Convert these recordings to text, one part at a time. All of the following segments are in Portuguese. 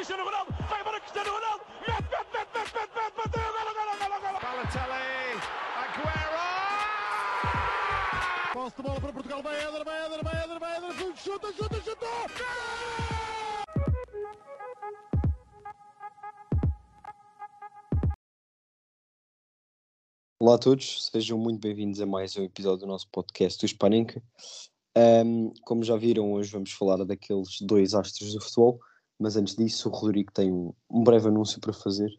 Cristiano Ronaldo, vai embora Cristiano Ronaldo, mete, mete, mete, mete, mete, mete, bateu, golo, golo, golo, golo. Balotelli, Aguero! Posse de bola para Portugal, vai Éder, vai Éder, vai Éder, vai Éder, chuta, chuta, chuta! Olá a todos, sejam muito bem-vindos a mais um episódio do nosso podcast do Hispanenca. Um, como já viram, hoje vamos falar daqueles dois astros do futebol, mas antes disso, o Rodrigo tem um, breve anúncio para fazer.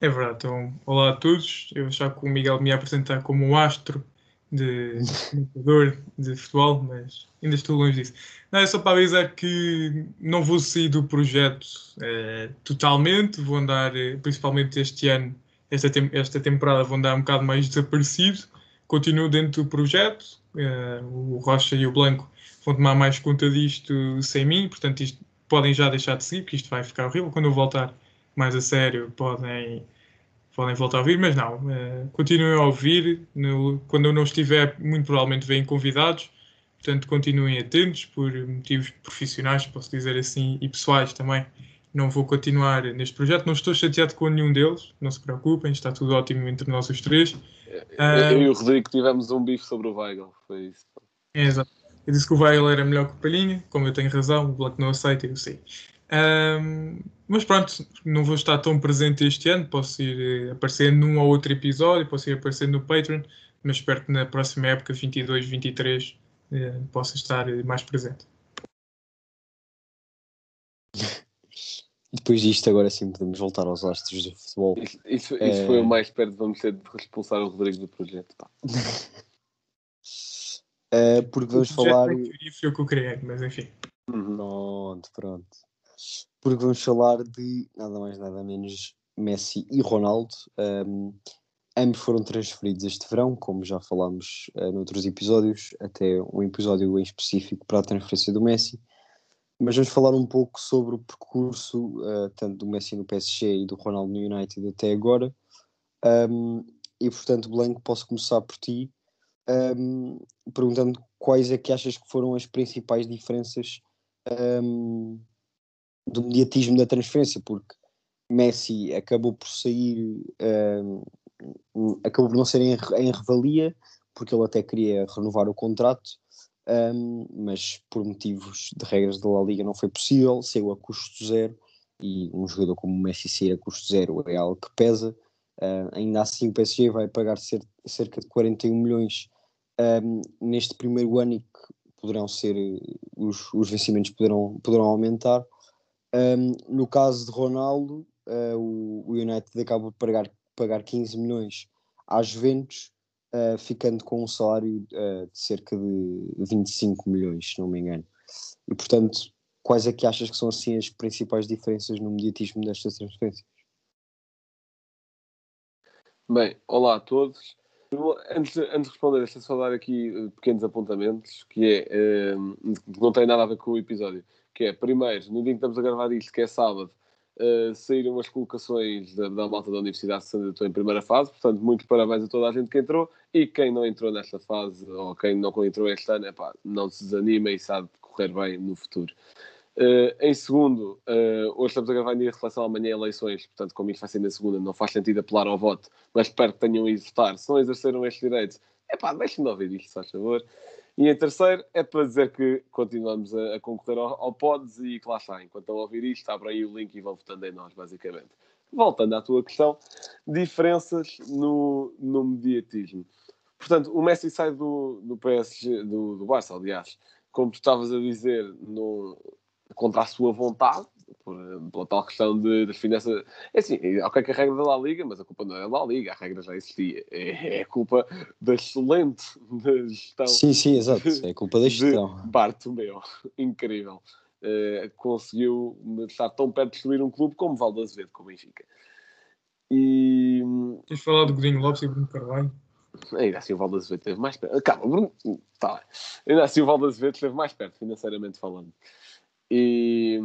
É verdade, então, olá a todos. Eu já que o Miguel me apresentar como um astro de jogador de futebol, mas ainda estou longe disso. Não, é só para avisar que não vou sair do projeto eh, totalmente, vou andar, eh, principalmente este ano, esta, tem- esta temporada, vou andar um bocado mais desaparecido. Continuo dentro do projeto, eh, o Rocha e o Blanco vão tomar mais conta disto sem mim, portanto, isto podem já deixar de seguir, porque isto vai ficar horrível. Quando eu voltar mais a sério, podem podem voltar a ouvir, mas não, eh, continuem a ouvir. No- quando eu não estiver, muito provavelmente vêm convidados, portanto continuem atentos por motivos profissionais, posso dizer assim, e pessoais também. Não vou continuar neste projeto, não estou chateado com nenhum deles, não se preocupem, está tudo ótimo entre nós os três. Ah, Eu e o Rodrigo tivemos um bife sobre o Weigl, foi isso. É, exato. Eu disse que o Weigl era melhor que o Palhinha, como eu tenho razão, o Bloco não aceita, eu sei. Ahm, mas pronto, não vou estar tão presente este ano, posso ir eh, aparecer num ou outro episódio, posso ir aparecer no Patreon, mas espero que na próxima época, 22, 23, eh, possa estar mais presente. Depois disto, agora sim, podemos voltar aos astros do futebol. Isso, isso, É. isso foi o mais perto, vamos ter de expulsar o Rodrigo do projeto. pá. Uh, porque vamos falar. teoria foi o que eu criei, mas enfim. Uhum. Pronto, pronto. Porque vamos falar de nada mais, nada menos Messi e Ronaldo. Um, ambos foram transferidos este verão, como já falámos uh, noutros episódios, até um episódio em específico para a transferência do Messi. Mas vamos falar um pouco sobre o percurso, uh, tanto do Messi no PSG e do Ronaldo no United até agora. Um, e portanto, Blanco, posso começar por ti, um, perguntando quais é que achas que foram as principais diferenças um, do mediatismo da transferência, porque Messi acabou por sair, acabou por não ser em, em revalia, porque ele até queria renovar o contrato, um, mas por motivos de regras da La Liga não foi possível, saiu a custo zero, e um jogador como o Messi sair a custo zero é algo que pesa. Uh, ainda assim, o PSG vai pagar cer cerca de 41 milhões um, neste primeiro ano e que poderão ser, os, os vencimentos poderão, poderão aumentar. Um, no caso de Ronaldo, uh, o, o United acaba por pagar, pagar 15 milhões às Juventus, uh, ficando com um salário uh, de cerca de 25 milhões, se não me engano. E portanto, quais é que achas que são assim as principais diferenças no mediatismo destas transferências? Bem, olá a todos. Antes, antes de responder, deixa só dar aqui eh, pequenos apontamentos, que é, que não tem nada a ver com o episódio, que é, primeiro, no dia em que estamos a gravar isto, que é sábado, eh, saíram as colocações da, da malta da Universidade de Santo em primeira fase, portanto, muitos parabéns a toda a gente que entrou, e quem não entrou nesta fase, ou quem não entrou este ano, epá, não se desanima e sabe correr bem no futuro. Uh, em segundo, uh, hoje estamos a gravar em dia de reflexão, amanhã eleições, portanto, como isto vai ser na segunda, não faz sentido apelar ao voto, mas espero que tenham ido votar. Se não exerceram estes direitos, é pá, deixem de ouvir isto, se faz favor. E em terceiro, é para dizer que continuamos a, a concorrer ao, ao PODS e que lá está, enquanto estão a ouvir isto, abrem aí o link e vão votando em nós, basicamente. Voltando à tua questão, diferenças no, no mediatismo. Portanto, o Messi sai do, do PSG, do, do Barça, aliás, como tu estavas a dizer, no, contra a sua vontade, por, pela tal questão de, das finanças. É assim, é ok que a regra da La Liga, mas a culpa não é da La Liga, a regra já existia. É, é culpa da excelente da gestão Sim, sim, exato. É culpa da gestão. de Bartomeu. Incrível. Eh, conseguiu estar tão perto de destruir um clube como Valde Azevedo, com o Benfica. E Tens falado do Godinho Lopes e Bruno Carvalho? ainda assim o Valde Azevedo esteve mais perto. Calma, Bruno, tá. Ainda assim o Valde Azevedo esteve mais perto, financeiramente falando. E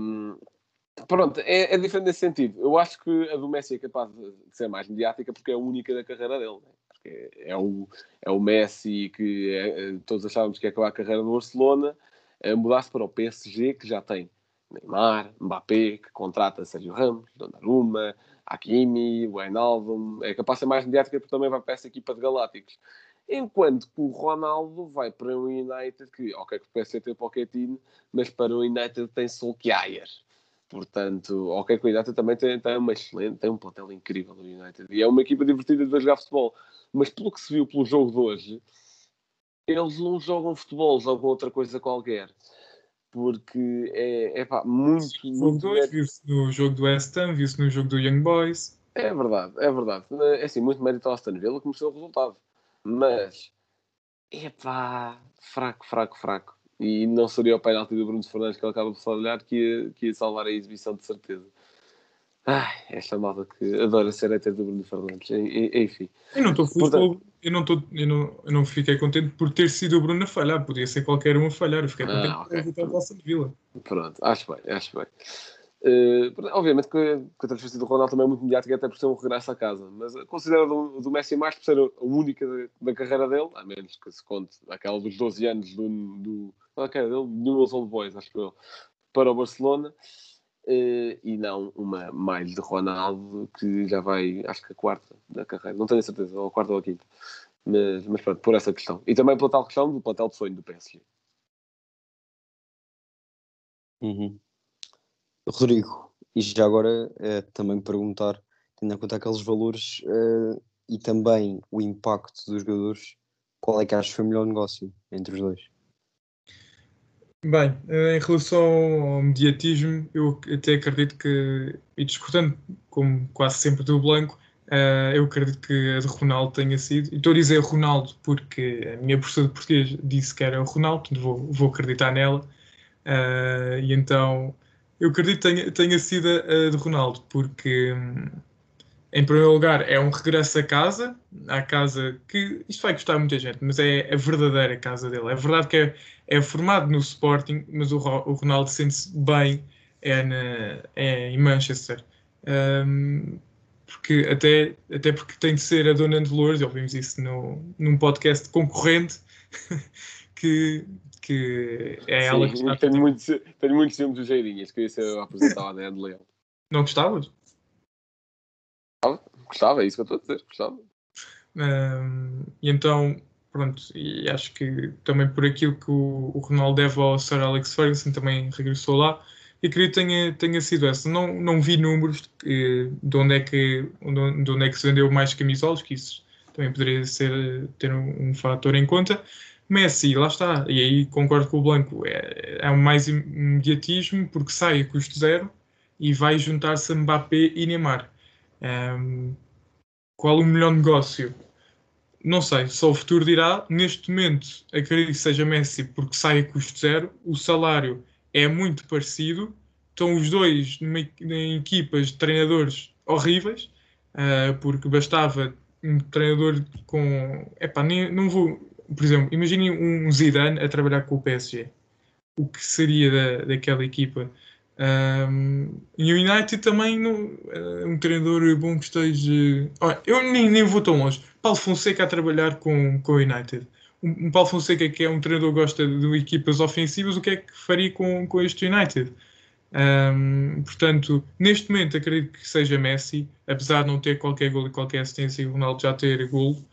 pronto, é, é diferente nesse sentido. Eu acho que a do Messi é capaz de ser mais mediática porque é a única da carreira dele. Né? Porque é o, é o Messi que é- é- todos achávamos que ia acabar a carreira no Barcelona, é mudar-se para o PSG, que já tem Neymar, Mbappé, que contrata Sérgio Ramos, Donnarumma, Hakimi, Wijnaldum, é capaz de ser mais mediática porque também vai para essa equipa de Galácticos. Enquanto que o Ronaldo vai para um United que, ok, que o PSG tem o Pochettino, mas para o United tem Solskjaer. Portanto, ok, United também tem, tem uma excelente, tem um plantel incrível do United. E é uma equipa divertida de ver jogar futebol. Mas pelo que se viu pelo jogo de hoje, eles não jogam futebol, jogam outra coisa qualquer. Porque é, é pá, muito, muito... 2, viu-se no jogo do West Ham, viu-se no jogo do Young Boys. É verdade, é verdade. É assim, muito mérito ao Aston Villa que mostrou o resultado. Mas, é pá, fraco, fraco, fraco. E não seria o penalti do Bruno Fernandes que ele acaba de falhar que ia, que ia salvar a exibição de certeza. Ai, esta malta que adora ser hater do Bruno Fernandes. Enfim. Eu não estou Portanto- eu não, estou, eu, não, eu não fiquei contente por ter sido o Bruno a falhar, podia ser qualquer um a falhar. Eu fiquei Ah, contente ok. por ter resultado do Aston Villa. Pronto, acho bem, acho bem. Eh, obviamente que, que a transferência do Ronaldo também é muito mediática, até por ser um regresso a casa. Mas eh, considero do, do Messi mais por ser a única da, carreira dele, a menos que se conte aquela dos 12 anos do, do, qual é que era dele? Newell's Old Boys, acho que eu, para o Barcelona. eh, e não uma mais de Ronaldo, que já vai, acho que a quarta da carreira, não tenho certeza, ou a quarta ou a quinta. Mas, mas pronto, por essa questão. E também pela tal questão do plantel de sonho do PSG. Uhum. Rodrigo, e já agora eh, também perguntar, tendo em conta aqueles valores eh, e também o impacto dos jogadores, qual é que achas que foi o melhor negócio entre os dois? Bem, eh, em relação ao mediatismo, eu até acredito que, e discordando, como quase sempre do Blanco, eu acredito que a de Ronaldo tenha sido. E estou a dizer Ronaldo porque a minha professora de português disse que era o Ronaldo, vou, vou acreditar nela. E então eu acredito que tenha, tenha sido a de Ronaldo, porque hum, em primeiro lugar é um regresso a casa, à casa que isto vai custar muita gente, mas é a verdadeira casa dele. É verdade que é, é formado no Sporting, mas o, o Ronaldo sente-se bem é, na- é em Manchester. Hum, porque até, até porque tem de ser a Dona Dolores, e ouvimos isso no, num podcast concorrente, que, que é ela que está tenho, muitos, tenho muitos filmes do Geirinhas, que isso eu apresentava a de Leão. Não gostavas? Gostava, é isso que eu estou a dizer, gostava. Um, e então, pronto, e acho que também por aquilo que o, o Ronaldo deve ao Sir Alex Ferguson, também regressou lá, e acredito que tenha, tenha sido essa. Não, não vi números de, de onde, é que, de onde é que se vendeu mais camisolas, que isso também poderia ser, ter um, um fator em conta. Messi, lá está, e aí concordo com o Blanco, é, é mais imediatismo porque sai a custo zero e vai juntar-se Mbappé e Neymar. Um, qual o melhor negócio? Não sei, só o futuro dirá. Neste momento, acredito que seja Messi porque sai a custo zero. O salário é muito parecido. Estão os dois numa, em equipas de treinadores horríveis, ah, porque bastava um treinador com. Epá, nem, não vou. Por exemplo, imaginem um Zidane a trabalhar com o PSG. O que seria da, daquela equipa? Um, e o United também não, é um treinador bom que esteja. Olha, eu nem, nem vou tão longe. Paulo Fonseca a trabalhar com, com o United. Um, um Paulo Fonseca que é um treinador que gosta de equipas ofensivas, o que é que faria com, com este United? Um, portanto, neste momento acredito que seja Messi, apesar de não ter qualquer gol e qualquer assistência, e o Ronaldo já ter gol.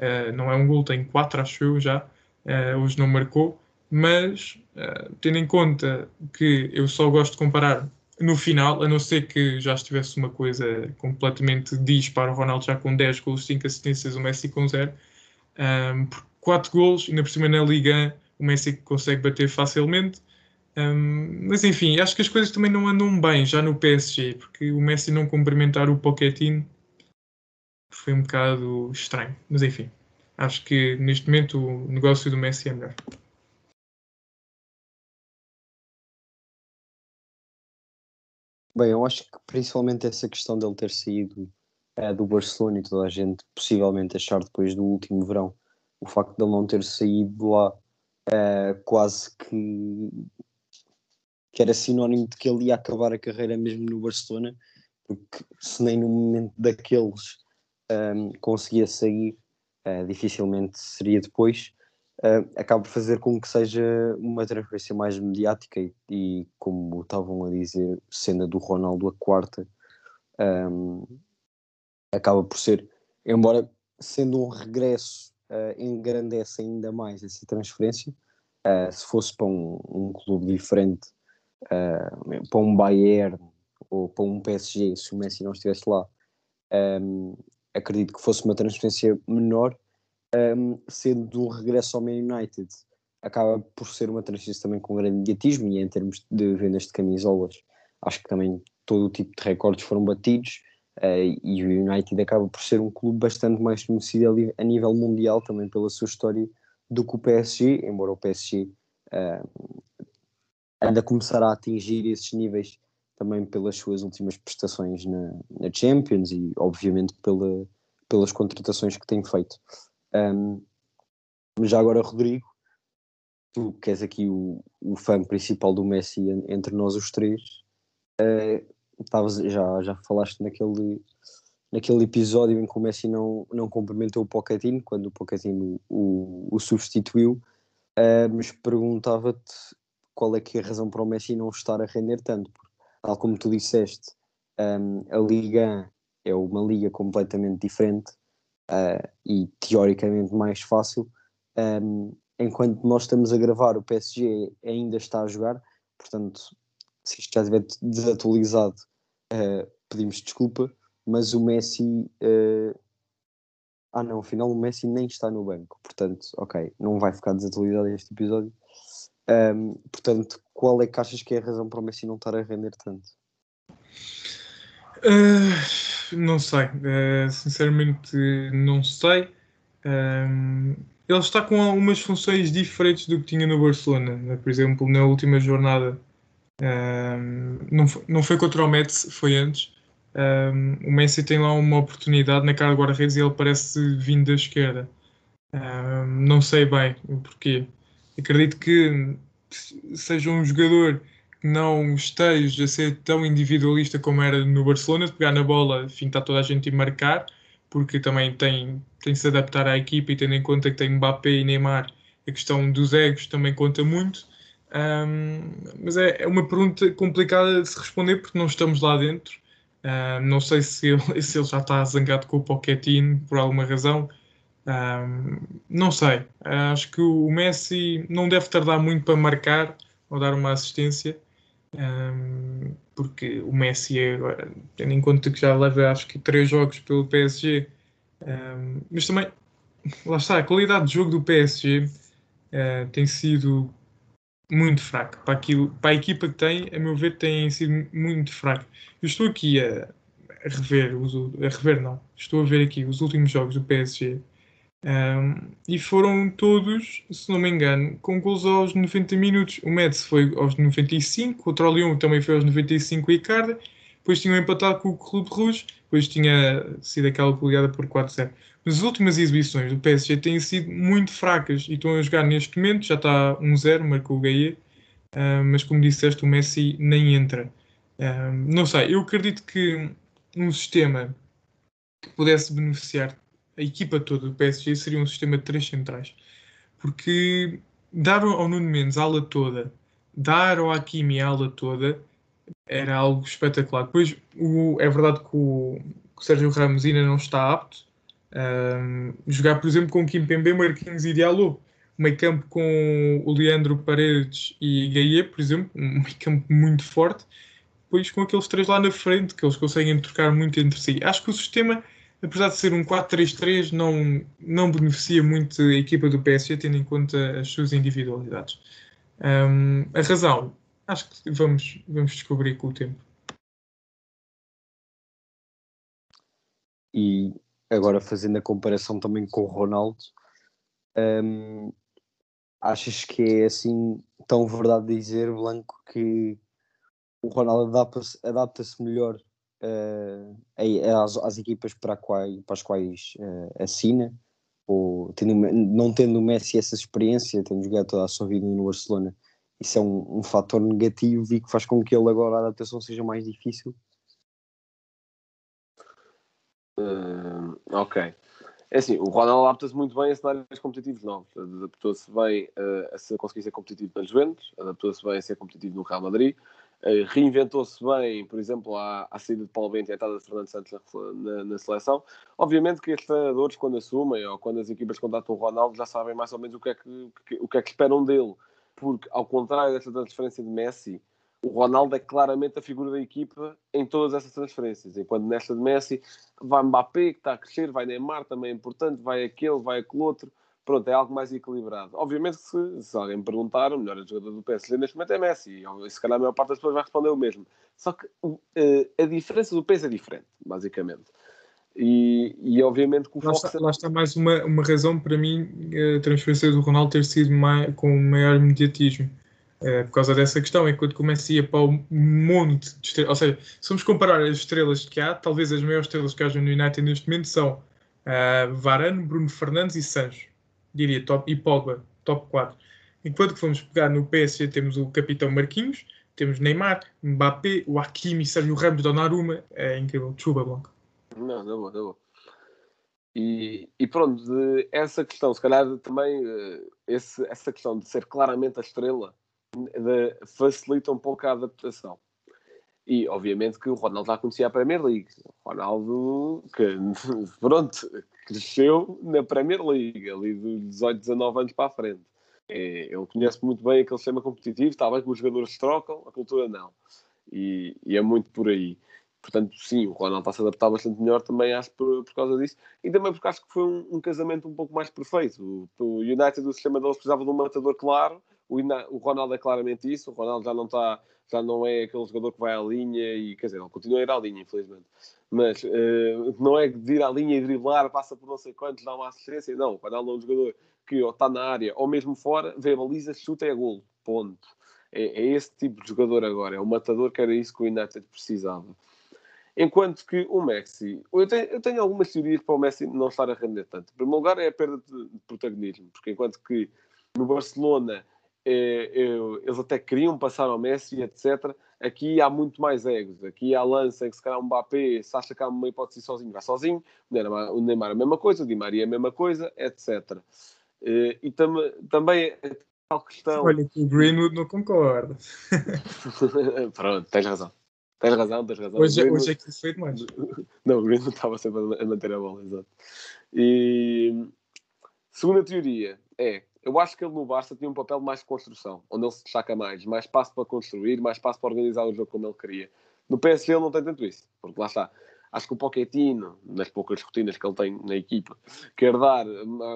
Uh, não é um gol, tem quatro, acho eu já. Uh, hoje não marcou mas uh, tendo em conta que eu só gosto de comparar no final, a não ser que já estivesse uma coisa completamente dispara o Ronaldo já com 10 gols, 5 assistências, o Messi com 0. Um, por 4 gols, ainda por cima na Liga, o Messi consegue bater facilmente. Um, mas enfim, acho que as coisas também não andam bem já no PSG, porque o Messi não cumprimentar o Pochettino foi um bocado estranho. Mas enfim, acho que neste momento o negócio do Messi é melhor. Bem, eu acho que principalmente essa questão dele ter saído eh, do Barcelona e toda a gente possivelmente achar depois do último verão o facto de ele não ter saído lá eh, quase que, que era sinónimo de que ele ia acabar a carreira mesmo no Barcelona, porque se nem no momento daqueles ehm, conseguia sair, eh, dificilmente seria depois. uh, acaba por fazer com que seja uma transferência mais mediática e, e como estavam a dizer, cena do Ronaldo a quarta, um, acaba por ser, embora sendo um regresso, uh, engrandece ainda mais essa transferência. Uh, se fosse para um, um clube diferente, uh, para um Bayern ou para um PSG, se o Messi não estivesse lá, um, acredito que fosse uma transferência menor, um, sendo um regresso ao Man United. Acaba por ser uma transferência também com grande mediatismo e em termos de vendas de camisolas, acho que também todo o tipo de recordes foram batidos. Uh, e o United acaba por ser um clube bastante mais conhecido a nível mundial também pela sua história do que o PSG, embora o PSG uh, a começar a atingir esses níveis também pelas suas últimas prestações na, na Champions e obviamente pela, pelas contratações que tem feito. Um, já agora, Rodrigo, tu que és aqui o, o fã principal do Messi entre nós os três, uh, Tavas, já, já falaste naquele, naquele episódio em que o Messi não, não cumprimentou o Pochettino, quando o Pochettino o, o substituiu, uh, mas perguntava-te qual é que é a razão para o Messi não estar a render tanto, porque, tal como tu disseste, um, a Liga é uma liga completamente diferente uh, e teoricamente mais fácil, um, enquanto nós estamos a gravar, o PSG ainda está a jogar, portanto, se isto já estiver desatualizado, uh, pedimos desculpa, mas o Messi. Uh... Ah, não, afinal o Messi nem está no banco, portanto, ok, não vai ficar desatualizado este episódio. Um, portanto, qual é que achas que é a razão para o Messi não estar a render tanto? Uh, não sei, uh, sinceramente não sei. Um, ele está com algumas funções diferentes do que tinha no Barcelona. Por exemplo, na última jornada um, não, foi, não foi contra o Metz, foi antes. Um, o Messi tem lá uma oportunidade na cara do guarda-redes e ele parece vindo da esquerda. Um, não sei bem o porquê. Acredito que seja um jogador que não esteja a ser tão individualista como era no Barcelona, de pegar na bola, fintar toda a gente e marcar, porque também tem, tem de se adaptar à equipa e tendo em conta que tem Mbappé e Neymar, a questão dos egos também conta muito. Um, mas é, é, uma pergunta complicada de se responder porque não estamos lá dentro. Um, não sei se ele, se ele, já está zangado com o Pochettino por alguma razão. Um, não sei. Acho que o Messi não deve tardar muito para marcar ou dar uma assistência. porque o Messi, é, tendo em conta que já leva acho que três jogos pelo PSG, mas também lá está, a qualidade de jogo do PSG uh, tem sido muito fraco. Para, aquilo, para a equipa que tem, a meu ver, tem sido muito fraco. Eu estou aqui a, a rever, os, a rever não, estou a ver aqui os últimos jogos do PSG um, e foram todos, se não me engano, com gols aos 90 minutos. O Metz foi aos 95, o Trollion também foi aos 95 e Icardi. Depois tinham empatado com o Clube Rouge, depois tinha sido aquela goleada por 4-0. Mas as últimas exibições do PSG têm sido muito fracas e estão a jogar neste momento, já está 1-0, marcou o Gaia, uh, mas como disseste, o Messi nem entra. Uh, não sei, eu acredito que um sistema que pudesse beneficiar a equipa toda do PSG seria um sistema de três centrais. Porque dar ao Nuno Mendes a ala toda, dar ao Hakimi a ala toda, era algo espetacular. Depois, o, é verdade que o, que o Sérgio Ramos ainda não está apto, um, jogar, por exemplo, com Kimpembe, Marquinhos e Diallo. Meio campo com o Leandro Paredes e Gaia, por exemplo, um meio campo muito forte. Depois com aqueles três lá na frente, que eles conseguem trocar muito entre si. Acho que o sistema, apesar de ser um 4-3-3, não, não beneficia muito a equipa do PSG, tendo em conta as suas individualidades. Um, a razão, acho que vamos, vamos descobrir com o tempo. E agora fazendo a comparação também com o Ronaldo, um, achas que é assim tão verdade dizer, Blanco, que o Ronaldo adapta-se adapta melhor às, às, equipas para, para as quais uh, assina? Ou tendo, não tendo o Messi essa experiência, tendo jogado toda a sua vida no Barcelona, isso é um, um fator negativo e que faz com que ele agora a adaptação seja mais difícil? Uh, ok. É assim, o Ronaldo adapta-se muito bem a cenários competitivos novos. Adaptou-se bem uh, a conseguir ser competitivo nas Juventus, adaptou-se bem a ser competitivo no Real Madrid, uh, reinventou-se bem, por exemplo, à, à saída de Paulo Bento e à entrada de Fernando Santos na, na, na, seleção. Obviamente que estes treinadores, quando assumem ou quando as equipas contratam o Ronaldo, já sabem mais ou menos o que é que, que, o que, é que esperam dele. Porque, ao contrário desta transferência de Messi, o Ronaldo é claramente a figura da equipa em todas essas transferências. Enquanto nesta de Messi vai Mbappé, que está a crescer, vai Neymar, também é importante, vai aquele, vai aquele outro. Pronto, é algo mais equilibrado. Obviamente que se, se alguém me perguntar, o melhor jogador do PSG neste momento é Messi. E se calhar a maior parte das pessoas vai responder o mesmo. Só que uh, a diferença do peso é diferente, basicamente. E, e obviamente que o lá, está, lá está mais uma, uma razão para mim a transferência do Ronaldo ter sido mais, com maior mediatismo é, por causa dessa questão, enquanto começa a ir para o monte de estrelas, ou seja, se vamos comparar as estrelas que há, talvez as maiores estrelas que haja no United neste momento são uh, Varane, Bruno Fernandes e Sancho, diria, top, e Pogba, top 4. Enquanto que vamos pegar no PSG, temos o capitão Marquinhos, temos Neymar, Mbappé, o Hakimi, Sérgio Ramos, Donnarumma, é incrível, chuva Blanco. Não, não vou, não vou. E, e, pronto, essa questão, se calhar também, eh, esse, essa questão de ser claramente a estrela, de, facilita um pouco a adaptação. E, obviamente, que o Ronaldo já conhecia a Premier League. Ronaldo, que, pronto, cresceu na Premier League, ali dos 18, 19 anos para a frente. É, ele conhece muito bem aquele sistema competitivo, está bem que os jogadores trocam, a cultura não. E, e, é muito por aí. Portanto, sim, o Ronaldo está a se adaptar bastante melhor também, acho, por, por causa disso. E também porque acho que foi um, um casamento um pouco mais perfeito. O, o United, o sistema deles precisava de um matador claro, o, Ronaldo é claramente isso. O Ronaldo já não está, já não é aquele jogador que vai à linha e quer dizer, ele continua a ir à linha, infelizmente. Mas uh, não é de ir à linha e driblar, passa por não sei quantos, dá uma assistência. Não, o Ronaldo é um jogador que ou está na área ou mesmo fora, vê a baliza, chuta e é golo. Ponto. É, é, esse tipo de jogador agora. É o matador que era isso que o United precisava. Enquanto que o Messi, eu tenho, eu tenho, algumas teorias para o Messi não estar a render tanto. Em primeiro lugar, é a perda de protagonismo, porque enquanto que no Barcelona eles até queriam passar ao Messi, etc. Aqui há muito mais egos. Aqui há lança em que se calhar um Mbappé, se acha que há uma hipótese sozinho, vai sozinho. O Neymar, a mesma coisa, o Di Maria a mesma coisa, etc. Eh, e tam também a tal questão... Olha que o Greenwood não concorda. Pronto, tens razão. Tens razão, tens razão. Hoje, Greenwood... hoje é que foi demais. Não, o Greenwood estava sempre a manter a bola, exato. E segunda teoria é eu acho que ele no Barça tinha um papel mais de construção, onde ele se destaca mais, mais espaço para construir, mais espaço para organizar o jogo como ele queria. No PSG ele não tem tanto isso, porque lá está. Acho que o Pochettino, nas poucas rotinas que ele tem na equipa, quer dar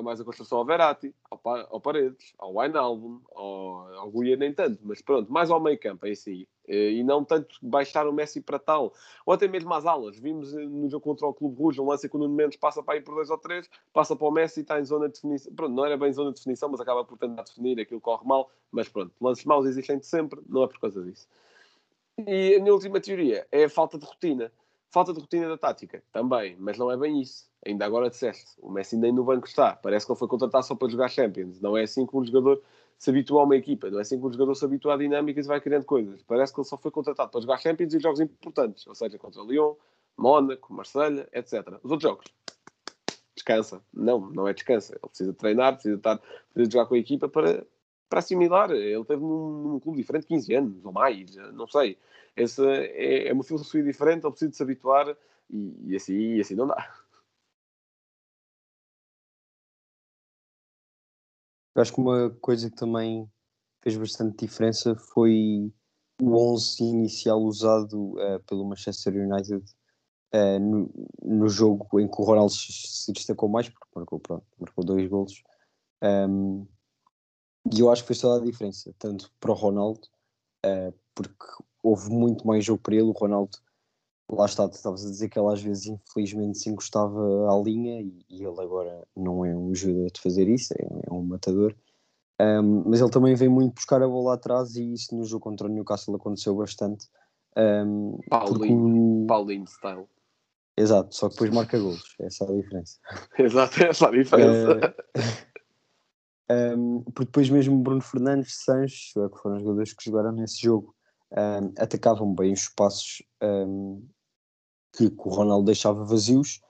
mais a construção ao Verratti, ao, ao Paredes, ao Wijnaldum, ao, ao Guia nem tanto, mas pronto, mais ao meio campo em si. E não tanto baixar o Messi para tal. Ou até mesmo às alas. Vimos eh, no jogo contra o Clube Rouge, um lance que o Nuno Mendes passa para ir por dois ou três, passa para o Messi e está em zona de definição. Pronto, não era bem zona de definição, mas acaba por tentar definir, aquilo corre mal. Mas pronto, lances maus existem sempre, não é por causa disso. E a minha última teoria é a falta de rotina Falta de rotina da tática, também, mas não é bem isso. Ainda agora disseste, o Messi nem no banco está. Parece que ele foi contratado só para jogar Champions. Não é assim que um jogador se habitua a uma equipa. Não é assim que um jogador se habitua a dinâmicas e vai criando coisas. Parece que ele só foi contratado para jogar Champions e jogos importantes. Ou seja, contra Lyon, Mónaco, Marselha, etc. Os outros jogos. Descansa. Não, não é descansa. Ele precisa treinar, precisa, estar, precisa jogar com a equipa para, para assimilar. Ele teve num, num clube diferente 15 anos ou mais, não sei. Essa é, é uma filosofia diferente, ele precisa de se habituar e, e, assim, e assim não dá. Acho que uma coisa que também fez bastante diferença foi o 11 inicial usado uh, pelo Manchester United uh, no, no, jogo em que o Ronaldo se destacou mais, porque marcou, pronto, marcou dois golos. Um, e eu acho que fez toda a diferença, tanto para o Ronaldo, uh, porque houve muito mais jogo para ele. O Ronaldo, lá está, estavas a dizer que ele às vezes infelizmente se encostava à linha e, e ele agora não é um jogador de fazer isso, é, é um matador. Um, mas ele também vem muito buscar a bola atrás e isso no jogo contra o Newcastle aconteceu bastante. Um, Paulinho, porque... Paulinho style. Exato, só que depois marca golos, essa é a diferença. Exato, essa é a diferença. Um, porque depois mesmo Bruno Fernandes, Sancho, é que foram os jogadores que jogaram nesse jogo, um, atacavam bem os espaços um, que, que, o Ronaldo deixava vazios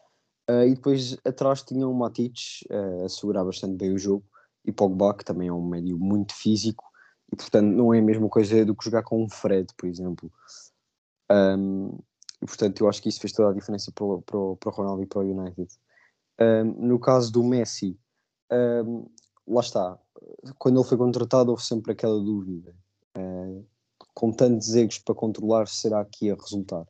Uh, e depois atrás tinha o Matic uh, a segurar bastante bem o jogo e Pogba, que também é um médio muito físico e portanto não é a mesma coisa do que jogar com um Fred, por exemplo. Um, e portanto eu acho que isso fez toda a diferença para o, para o, para o Ronaldo e para o United. Um, no caso do Messi, um, lá está, quando ele foi contratado houve sempre aquela dúvida. Uh, com tantos egos para controlar, será que ia resultar?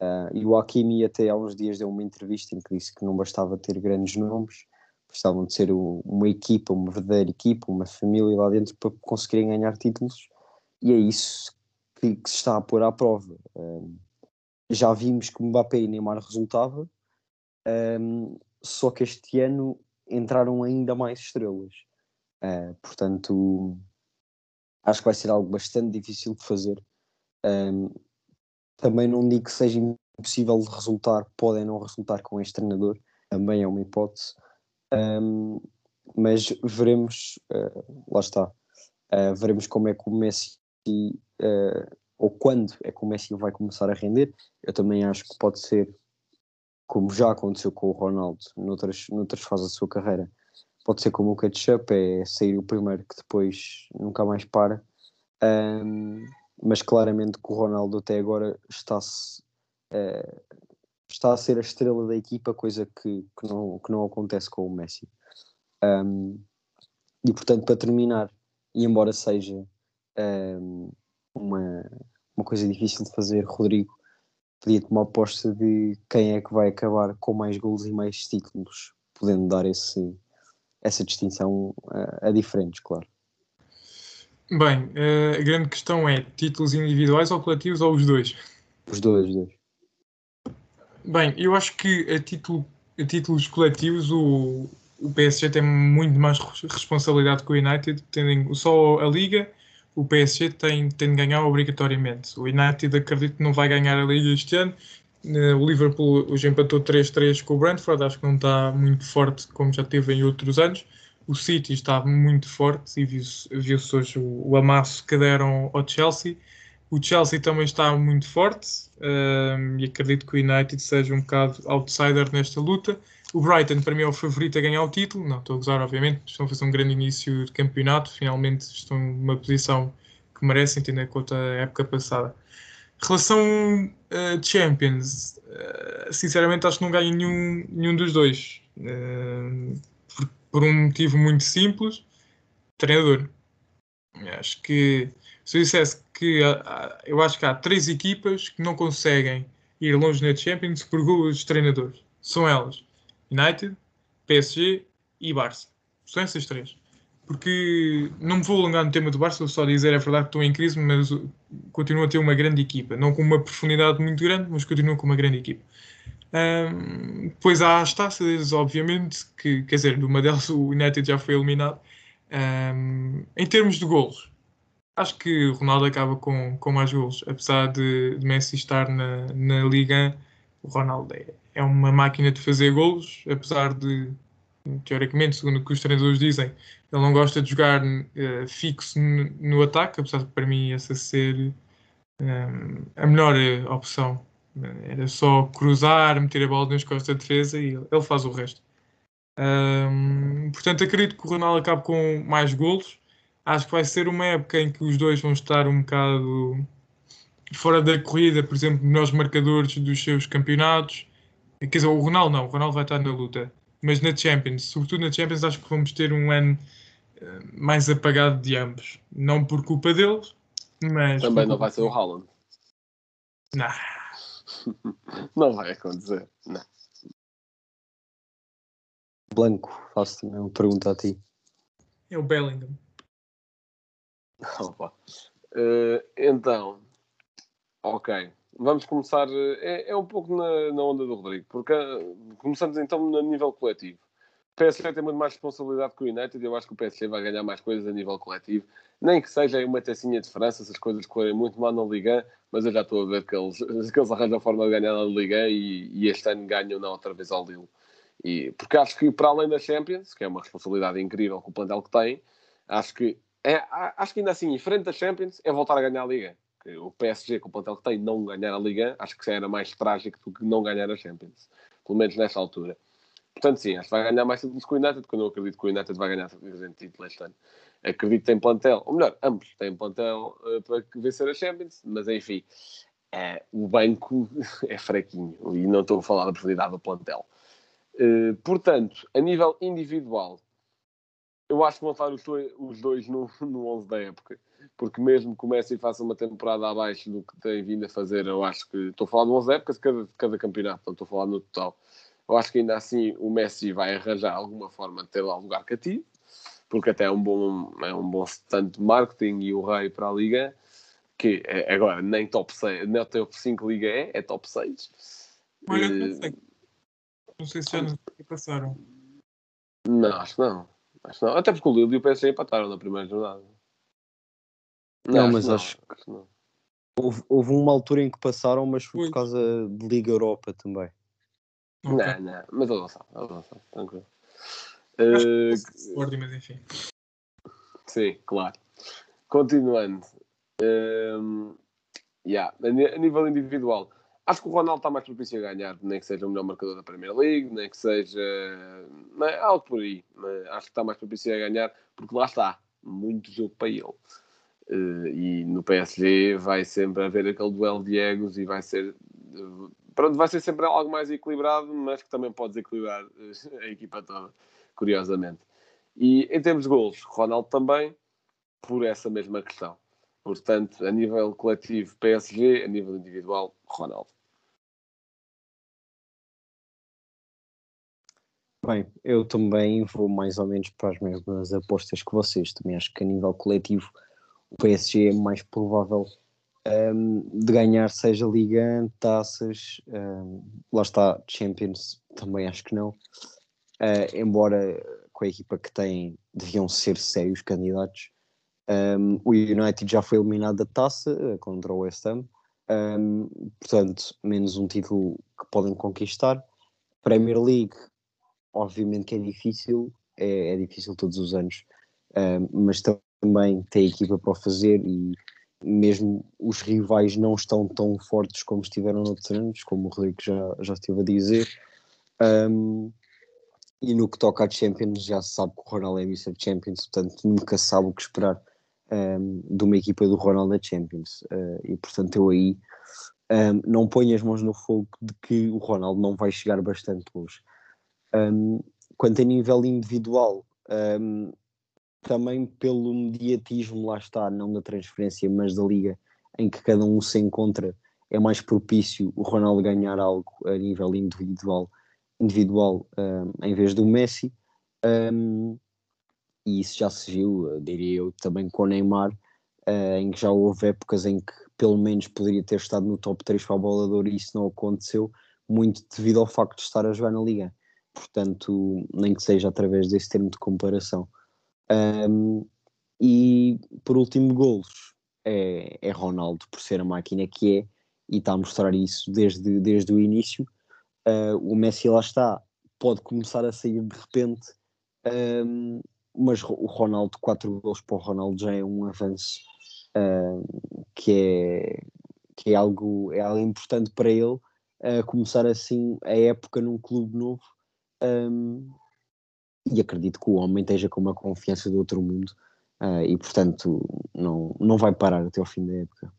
Uh, e o Hakimi até há uns dias deu uma entrevista em que disse que não bastava ter grandes nomes, precisavam de ser uma equipa, uma verdadeira equipa, uma família lá dentro para conseguirem ganhar títulos e é isso que, que se está a pôr à prova. Um, já vimos que Mbappé e Neymar resultava, um, só que este ano entraram ainda mais estrelas. Uh, portanto, acho que vai ser algo bastante difícil de fazer. Um, também não digo que seja impossível de resultar, podem não resultar com este treinador, também é uma hipótese. Um, mas veremos, uh, lá está, uh, veremos como é que o Messi, uh, ou quando é que o Messi vai começar a render. Eu também acho que pode ser, como já aconteceu com o Ronaldo noutras, noutras fases da sua carreira, pode ser como o catch-up, é sair o primeiro que depois nunca mais para. Um, mas claramente que o Ronaldo até agora está-se uh, está a ser a estrela da equipa, coisa que, que, não, que não acontece com o Messi. Um, e portanto, para terminar, e embora seja um, uma, uma coisa difícil de fazer, Rodrigo, pedia-te uma aposta de quem é que vai acabar com mais gols e mais títulos, podendo dar esse, essa distinção a, a diferentes, claro. Bem, eh, a grande questão é títulos individuais ou coletivos ou os dois? Os dois, os dois. Bem, eu acho que a, título, a títulos coletivos o, o PSG tem muito mais responsabilidade que o United, tendo só a Liga, o PSG tem, tem de ganhar obrigatoriamente. O United acredito que não vai ganhar a Liga este ano. Eh, o Liverpool hoje empatou 3-3 com o Brentford, acho que não está muito forte como já teve em outros anos o City está muito forte e viu-se viu hoje o, o, amasso que deram ao Chelsea. O Chelsea também está muito forte um, e acredito que o United seja um bocado outsider nesta luta. O Brighton, para mim, é o favorito a ganhar o título. Não estou a gozar, obviamente. Estão a fazer um grande início de campeonato. Finalmente estão numa posição que merecem, tendo em conta a época passada. Relação uh, Champions, uh, sinceramente acho que não ganho nenhum, nenhum dos dois. Uh, por um motivo muito simples, treinador. Acho que se eu dissesse que eu acho que há três equipas que não conseguem ir longe na Champions por os treinadores. São elas United, PSG e Barça. São essas três. Porque não me vou alongar no tema do Barça, vou só dizer é verdade que estão em crise, mas continua a ter uma grande equipa. Não com uma profundidade muito grande, mas continua com uma grande equipa. Um, depois há as taças, obviamente, que quer dizer, numa delas o United já foi eliminado. Um, em termos de golos, acho que Ronaldo acaba com, com mais golos, apesar de, de Messi estar na, na Liga. O Ronaldo é, é uma máquina de fazer golos, apesar de, teoricamente, segundo o que os treinadores dizem, ele não gosta de jogar uh, fixo no, no, ataque, apesar de para mim essa ser um, a melhor opção era só cruzar, meter a bola nas costas da defesa e ele faz o resto. Um, portanto, acredito que o Ronaldo acabe com mais golos. Acho que vai ser uma época em que os dois vão estar um bocado fora da corrida, por exemplo, melhores marcadores dos seus campeonatos. Quer dizer, o Ronaldo não, o Ronaldo vai estar na luta. Mas na Champions, sobretudo na Champions, acho que vamos ter um ano eh, mais apagado de ambos. Não por culpa deles, mas. Também não vai ser o Haaland. Não. Não vai acontecer. Não. Blanco, faço uma pergunta a ti. É o Bellingham. Opa. Uh, então, ok. Vamos começar. É, é um pouco na, na, onda do Rodrigo, porque uh, começamos então no nível coletivo. O PSG tem muito mais responsabilidade que o United eu acho que o PSG vai ganhar mais coisas a nível coletivo. Nem que seja uma tacinha de França, se as coisas correm muito mal na Liga, mas eu já estou a ver que eles, que eles arranjam a forma de ganhar na Liga e, e este ano ganham não outra vez ao Lille. E, porque acho que para além da Champions, que é uma responsabilidade incrível com o plantel que tem, acho que, é, acho que ainda assim, em frente da Champions, é voltar a ganhar a Liga. O PSG, com o plantel que tem, não ganhar a Liga, acho que era mais trágico do que não ganhar a Champions. pelo menos nesta altura. Portanto, sim, acho que vai ganhar mais títulos que o United, quando eu acredito que o United vai ganhar títulos este ano. Acredito que tem plantel, ou melhor, ambos têm plantel uh, para vencer a Champions, mas enfim, uh, o banco é fraquinho e não estou a falar da profundidade do plantel. Uh, portanto, a nível individual, eu acho que vão estar os dois, os dois no, no 11 da época, porque mesmo que o Messi faça uma temporada abaixo do que tem vindo a fazer, eu acho que estou a falar do 11 da época de cada, de cada campeonato, não estou a falar no total. Eu acho que ainda assim o Messi vai arranjar alguma forma de ter lá lugar cativo, porque até é um bom, é um bom stand de marketing e o rei para a Liga, que é, agora nem top 6, nem top 5 Liga é, é top 6. Olha, não sei. Não sei se já nos passaram. Não, acho que não. Acho que não. Até porque o Lille e o PSG empataram na primeira jornada. Não, mas acho que não. Houve, houve uma altura em que passaram, mas foi por causa de Liga Europa também. Não, não, mas eles não eles não sabem, tranquilo. Sporting, mas enfim. sim, claro. Continuando. Ehm, yeah, a, nível individual, acho que o Ronaldo está mais propício a ganhar, nem que seja o melhor marcador da Premier League, nem que seja não é, algo por aí. Mas acho que está mais propício a ganhar, porque lá está, muito jogo para ele. Eh, e no PSG vai sempre haver aquele duelo de egos e vai ser eh, pronto, vai ser sempre algo mais equilibrado, mas que também pode desequilibrar eh, a equipa toda, curiosamente. E em termos de golos, Ronaldo também, por essa mesma questão. Portanto, a nível coletivo, PSG, a nível individual, Ronaldo. Bem, eu também vou mais ou menos para as mesmas apostas que vocês. Também acho que a nível coletivo o PSG é mais provável ehm, de ganhar, seja Liga, taças, ehm, lá está, Champions, também acho que não. Eh, embora com a equipa que tem deviam ser sérios candidatos. Ehm, o United já foi eliminado da taça eh, contra o West Ham, Ehm, portanto, menos um título que podem conquistar. Premier League, obviamente que é difícil, é, é difícil todos os anos, Ahm, mas também tem equipa para o fazer e mesmo os rivais não estão tão fortes como estiveram noutros anos, como o Rodrigo já, já esteve a dizer. Ahm, e no que toca a Champions, já se sabe que o Ronaldo é Mr. Champions, portanto nunca sabe o que esperar ahm, de uma equipa do Ronaldo na Champions. Ah, e portanto eu aí ahm, não ponho as mãos no fogo de que o Ronaldo não vai chegar bastante longe. Um, quanto a nível individual, um, também pelo mediatismo, lá está, não da transferência, mas da liga em que cada um se encontra, é mais propício o Ronaldo ganhar algo a nível individual, individual um, em vez do Messi. Um, e isso já se viu, diria eu, também com o Neymar, eh, em que já houve épocas em que pelo menos poderia ter estado no top 3 para a bola de ouro e isso não aconteceu, muito devido ao facto de estar a jogar na liga portanto, nem que seja através desse termo de comparação. Um, e por último, golos é, é Ronaldo, por ser a máquina que é, e está a mostrar isso desde, desde o início. Uh, o Messi lá está, pode começar a sair de repente, um, mas o Ronaldo, 4 gols para o Ronaldo já é um avanço um, que, é, que é, algo, é algo importante para ele. Uh, começar assim a época num clube novo um, e acredito que o homem esteja com uma confiança do outro mundo uh, e portanto não, não vai parar até ao fim da época.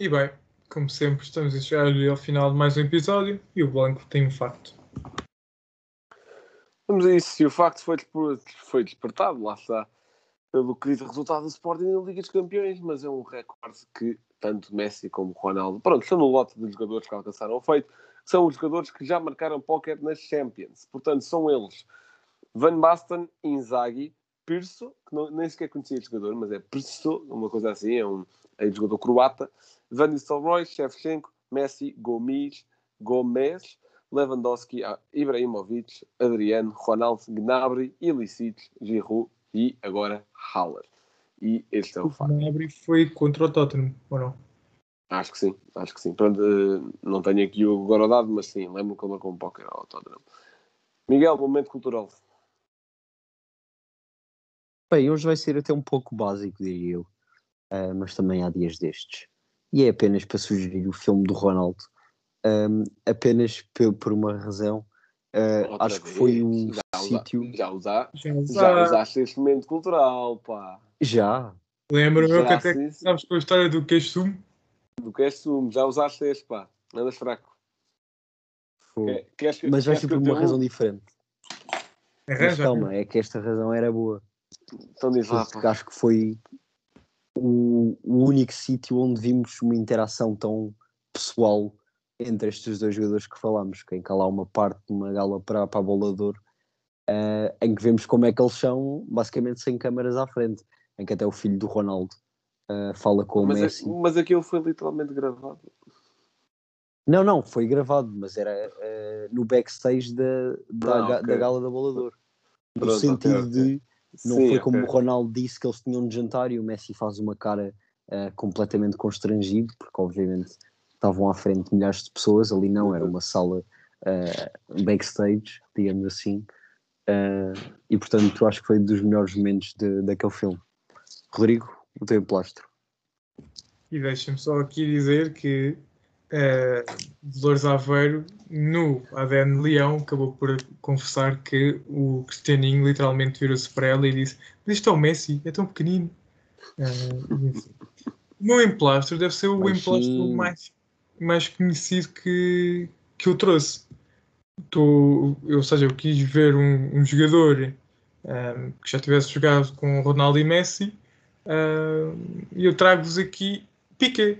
E bem, como sempre, estamos a chegar ao final de mais um episódio e o Blanco tem um facto. Vamos a isso. E o facto foi, foi despertado, lá está, pelo querido resultado do Sporting na Liga dos Campeões, mas é um recorde que tanto Messi como Ronaldo, pronto, estão no lote de jogadores que alcançaram o feito, são os jogadores que já marcaram póquer nas Champions. Portanto, são eles Van Basten, Inzaghi, Pirso, que não- nem sequer conhecia este jogador, mas é Pirso, uma coisa assim, é um, é um jogador croata, Van Nistelrooy, Shevchenko, Messi, Gomes, Gomes, Lewandowski, ah, Ibrahimovic, Adriano, Ronaldo, Gnabry, Ilicic, Giroud e agora Haller. E este é o O facto. Gnabry foi contra o Tottenham, ou não? Acho que sim, acho que sim. Pronto, eh, não tenho aqui o agora dado, mas sim, lembro que ele marcou um póquer ao Tottenham. Miguel, momento cultural. Bem, hoje vai ser até um pouco básico, diria eu, uh, mas também há dias destes. E é apenas para sugerir o filme do Ronaldo, um, apenas pe- por uma razão. Uh, acho que foi vez. um já usa- sítio. Já, usa, Já, já já, usaste este momento cultural, pá. Já. Lembro-me que até sabes com a história do queijo sumo. Do que és sumo, já usaste este, pá. Andas fraco. Queres, que- Mas vai queres ser que por uma razão um? diferente. Mas Arranja. calma, é que esta razão era boa. Então diz lá, Porque pá. acho que foi o, o único sítio onde vimos uma interação tão pessoal entre estes dois jogadores que falámos, que em que há lá uma parte de uma gala para, para a bolador eh, em que vemos como é que eles são basicamente sem câmaras à frente, em que até o filho do Ronaldo eh, fala com o Mas, Messi. é- mas aquilo foi literalmente gravado. Não, não, foi gravado, mas era eh, no backstage da, da, Ah, ga- ok. da gala da bolador. No Pronto, sentido ok, ok. de Não Sim, foi como o Ronaldo disse que eles tinham de jantar e o Messi faz uma cara eh, completamente constrangido, porque obviamente estavam à frente milhares de pessoas, ali não, era uma sala eh, backstage, digamos assim, Eh, e portanto acho que foi dos melhores momentos de- daquele filme. Rodrigo, o teu plastro. E deixa-me só aqui dizer que eh, Dolores Aveiro, no ADN Leão, acabou por confessar que o Cristianinho literalmente virou-se para ela e disse: Mas isto é o Messi, é tão pequenino. Enfim. o meu emplastro deve ser o Baixinho. emplastro mais, mais conhecido que, que eu trouxe. Tô, ou seja, eu quis ver um, um jogador eh, que já tivesse jogado com Ronaldo e Messi E eu trago-vos aqui Piquet,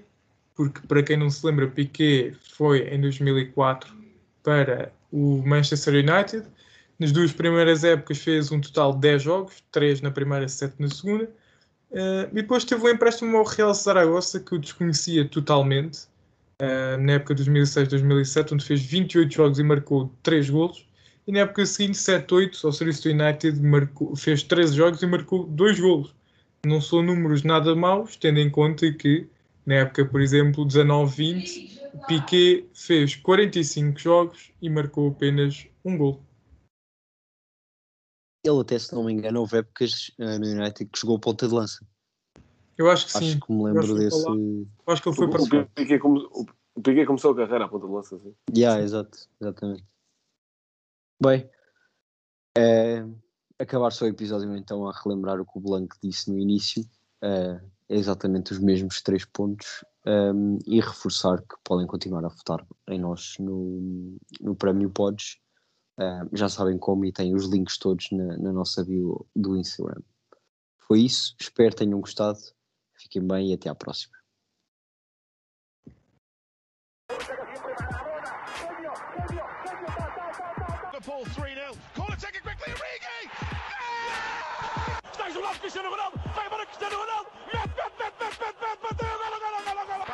porque para quem não se lembra, Piquet foi em 2004 para o Manchester United. Nas duas primeiras épocas fez um total de 10 jogos, 3 na primeira, 7 na segunda. Ah, e depois teve um empréstimo ao Real Zaragoza que eu desconhecia totalmente, ah, na época de 2006-2007, onde fez 28 jogos e marcou 3 golos. E na época seguinte, 7-8, ao serviço do United, marcou, fez 13 jogos e marcou 2 golos não são números nada maus, tendo em conta que na época, por exemplo, 19-20, Piquet fez 45 jogos e marcou apenas um gol. Ele até, se não me engano, houve épocas eh, no United que jogou ponta de lança. Eu acho que sim. Acho que me lembro acho que desse. Eu acho que ele foi para O, o, Piquet come- o- Piquet começou a carreira à ponta de lança, assim. Yeah, exato, exatamente. Bem, é, acabar só o episódio então a relembrar o que o Blanco disse no início, é, é exatamente os mesmos três pontos ehm, e reforçar que podem continuar a votar em nós no, no Prémio Pods. Ehm, já sabem como e têm os links todos na, na nossa bio do Instagram. Foi isso, espero tenham gostado, fiquem bem e até à próxima.